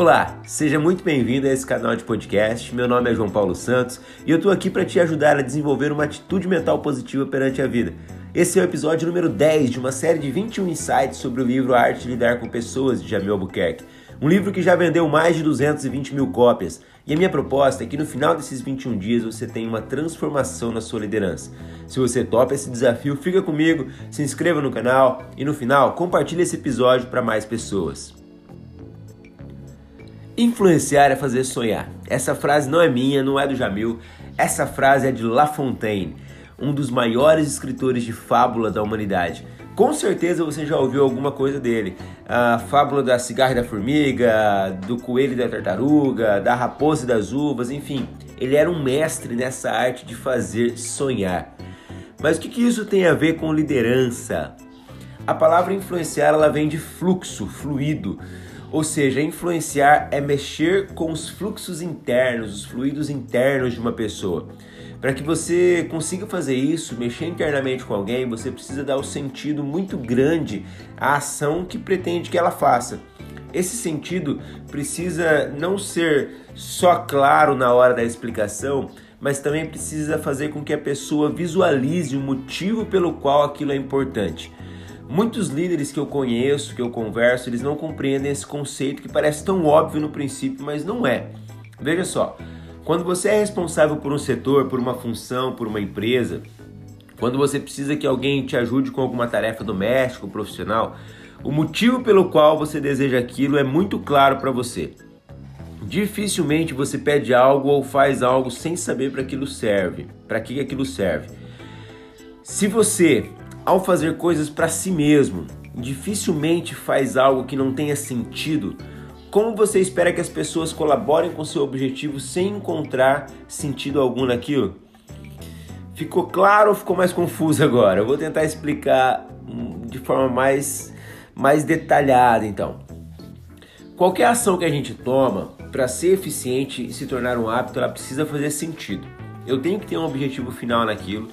Olá, seja muito bem-vindo a esse canal de podcast. Meu nome é João Paulo Santos e eu estou aqui para te ajudar a desenvolver uma atitude mental positiva perante a vida. Esse é o episódio número 10 de uma série de 21 insights sobre o livro A Arte de Lidar com Pessoas, de Jamil Albuquerque. Um livro que já vendeu mais de 220 mil cópias. E a minha proposta é que no final desses 21 dias você tenha uma transformação na sua liderança. Se você topa esse desafio, fica comigo, se inscreva no canal e no final compartilhe esse episódio para mais pessoas. Influenciar é fazer sonhar. Essa frase não é minha, não é do Jamil. Essa frase é de La Fontaine, um dos maiores escritores de fábula da humanidade. Com certeza você já ouviu alguma coisa dele. A fábula da cigarra e da formiga, do coelho e da tartaruga, da raposa e das uvas, enfim. Ele era um mestre nessa arte de fazer sonhar. Mas o que, que isso tem a ver com liderança? A palavra influenciar ela vem de fluxo, fluido. Ou seja, influenciar é mexer com os fluxos internos, os fluidos internos de uma pessoa. Para que você consiga fazer isso, mexer internamente com alguém, você precisa dar o um sentido muito grande à ação que pretende que ela faça. Esse sentido precisa não ser só claro na hora da explicação, mas também precisa fazer com que a pessoa visualize o motivo pelo qual aquilo é importante. Muitos líderes que eu conheço, que eu converso, eles não compreendem esse conceito que parece tão óbvio no princípio, mas não é. Veja só, quando você é responsável por um setor, por uma função, por uma empresa, quando você precisa que alguém te ajude com alguma tarefa doméstica ou profissional, o motivo pelo qual você deseja aquilo é muito claro para você. Dificilmente você pede algo ou faz algo sem saber para aquilo serve, para que aquilo serve. Se você ao fazer coisas para si mesmo, dificilmente faz algo que não tenha sentido, como você espera que as pessoas colaborem com seu objetivo sem encontrar sentido algum naquilo? Ficou claro ou ficou mais confuso agora? Eu vou tentar explicar hum, de forma mais, mais detalhada então. Qualquer ação que a gente toma para ser eficiente e se tornar um hábito, ela precisa fazer sentido. Eu tenho que ter um objetivo final naquilo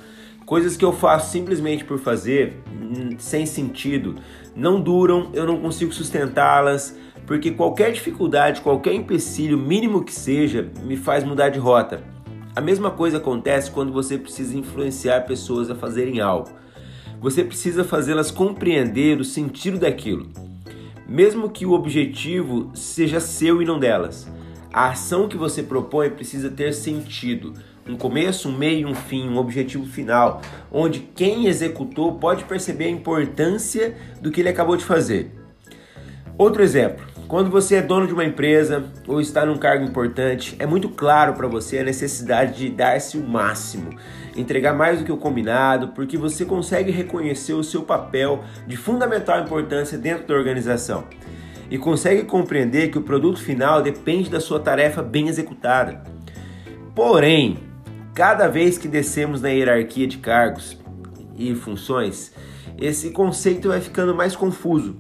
Coisas que eu faço simplesmente por fazer, hum, sem sentido, não duram, eu não consigo sustentá-las, porque qualquer dificuldade, qualquer empecilho, mínimo que seja, me faz mudar de rota. A mesma coisa acontece quando você precisa influenciar pessoas a fazerem algo. Você precisa fazê-las compreender o sentido daquilo, mesmo que o objetivo seja seu e não delas. A ação que você propõe precisa ter sentido um começo, um meio, um fim, um objetivo final, onde quem executou pode perceber a importância do que ele acabou de fazer. Outro exemplo, quando você é dono de uma empresa ou está num cargo importante, é muito claro para você a necessidade de dar-se o máximo, entregar mais do que o combinado, porque você consegue reconhecer o seu papel de fundamental importância dentro da organização e consegue compreender que o produto final depende da sua tarefa bem executada. Porém, Cada vez que descemos na hierarquia de cargos e funções, esse conceito vai ficando mais confuso,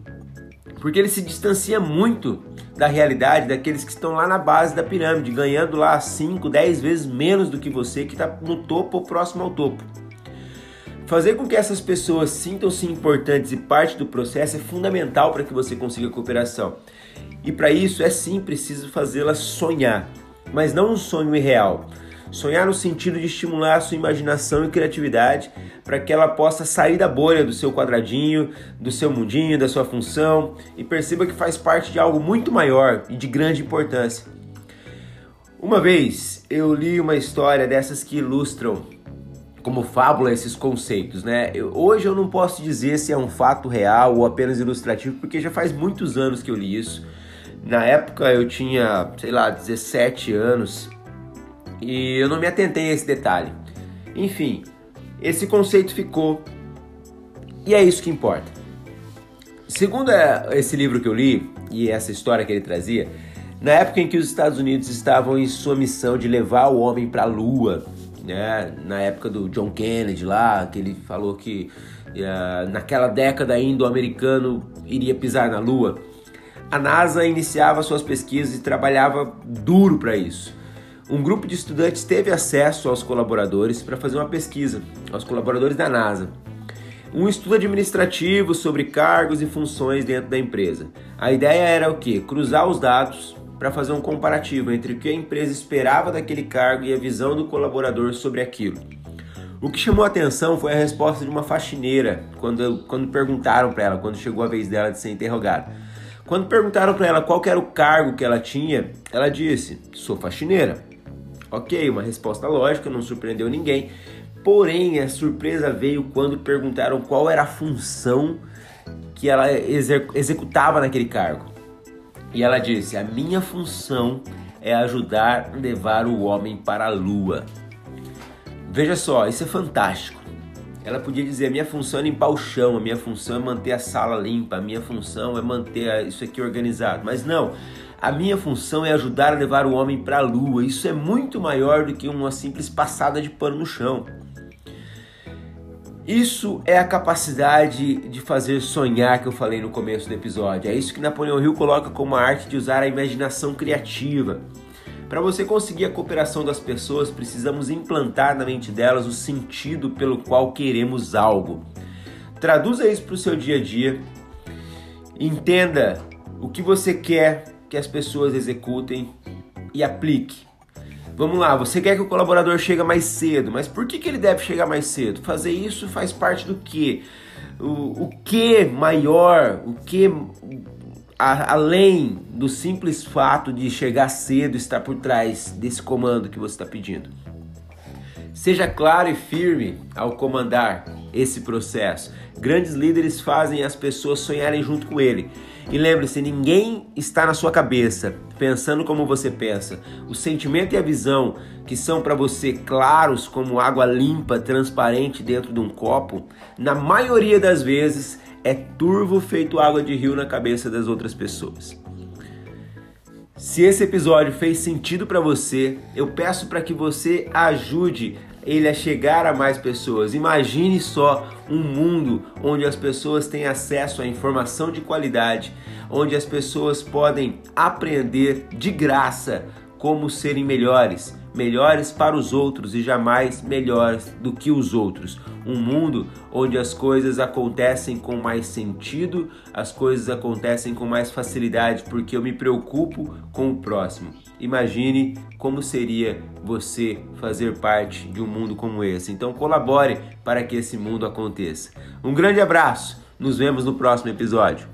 porque ele se distancia muito da realidade daqueles que estão lá na base da pirâmide, ganhando lá 5, 10 vezes menos do que você que está no topo ou próximo ao topo. Fazer com que essas pessoas sintam-se importantes e parte do processo é fundamental para que você consiga cooperação. E para isso é sim preciso fazê-las sonhar, mas não um sonho irreal Sonhar no sentido de estimular a sua imaginação e criatividade para que ela possa sair da bolha do seu quadradinho, do seu mundinho, da sua função e perceba que faz parte de algo muito maior e de grande importância. Uma vez eu li uma história dessas que ilustram como fábula esses conceitos, né? Eu, hoje eu não posso dizer se é um fato real ou apenas ilustrativo, porque já faz muitos anos que eu li isso. Na época eu tinha, sei lá, 17 anos e eu não me atentei a esse detalhe. Enfim, esse conceito ficou e é isso que importa. Segundo é, esse livro que eu li e essa história que ele trazia, na época em que os Estados Unidos estavam em sua missão de levar o homem para a Lua, né? na época do John Kennedy lá, que ele falou que uh, naquela década ainda o americano iria pisar na Lua, a NASA iniciava suas pesquisas e trabalhava duro para isso um grupo de estudantes teve acesso aos colaboradores para fazer uma pesquisa, aos colaboradores da NASA. Um estudo administrativo sobre cargos e funções dentro da empresa. A ideia era o que? Cruzar os dados para fazer um comparativo entre o que a empresa esperava daquele cargo e a visão do colaborador sobre aquilo. O que chamou a atenção foi a resposta de uma faxineira quando, quando perguntaram para ela, quando chegou a vez dela de ser interrogada. Quando perguntaram para ela qual era o cargo que ela tinha, ela disse: Sou faxineira. Ok, uma resposta lógica, não surpreendeu ninguém. Porém, a surpresa veio quando perguntaram qual era a função que ela executava naquele cargo. E ela disse: A minha função é ajudar a levar o homem para a lua. Veja só, isso é fantástico. Ela podia dizer: a minha função é limpar o chão, a minha função é manter a sala limpa, a minha função é manter isso aqui organizado. Mas não, a minha função é ajudar a levar o homem para a lua. Isso é muito maior do que uma simples passada de pano no chão. Isso é a capacidade de fazer sonhar que eu falei no começo do episódio. É isso que Napoleão Hill coloca como a arte de usar a imaginação criativa. Para você conseguir a cooperação das pessoas, precisamos implantar na mente delas o sentido pelo qual queremos algo. Traduza isso para o seu dia a dia. Entenda o que você quer que as pessoas executem e aplique. Vamos lá, você quer que o colaborador chegue mais cedo, mas por que, que ele deve chegar mais cedo? Fazer isso faz parte do que? O, o que maior, o que a, além do simples fato de chegar cedo está por trás desse comando que você está pedindo. Seja claro e firme ao comandar esse processo. Grandes líderes fazem as pessoas sonharem junto com ele. E lembre-se, ninguém está na sua cabeça pensando como você pensa. O sentimento e a visão que são para você claros como água limpa, transparente dentro de um copo, na maioria das vezes é turvo feito água de rio na cabeça das outras pessoas. Se esse episódio fez sentido para você, eu peço para que você ajude ele a chegar a mais pessoas. Imagine só um mundo onde as pessoas têm acesso à informação de qualidade, onde as pessoas podem aprender de graça como serem melhores, melhores para os outros e jamais melhores do que os outros. Um mundo onde as coisas acontecem com mais sentido, as coisas acontecem com mais facilidade, porque eu me preocupo com o próximo. Imagine como seria você fazer parte de um mundo como esse. Então colabore para que esse mundo aconteça. Um grande abraço. Nos vemos no próximo episódio.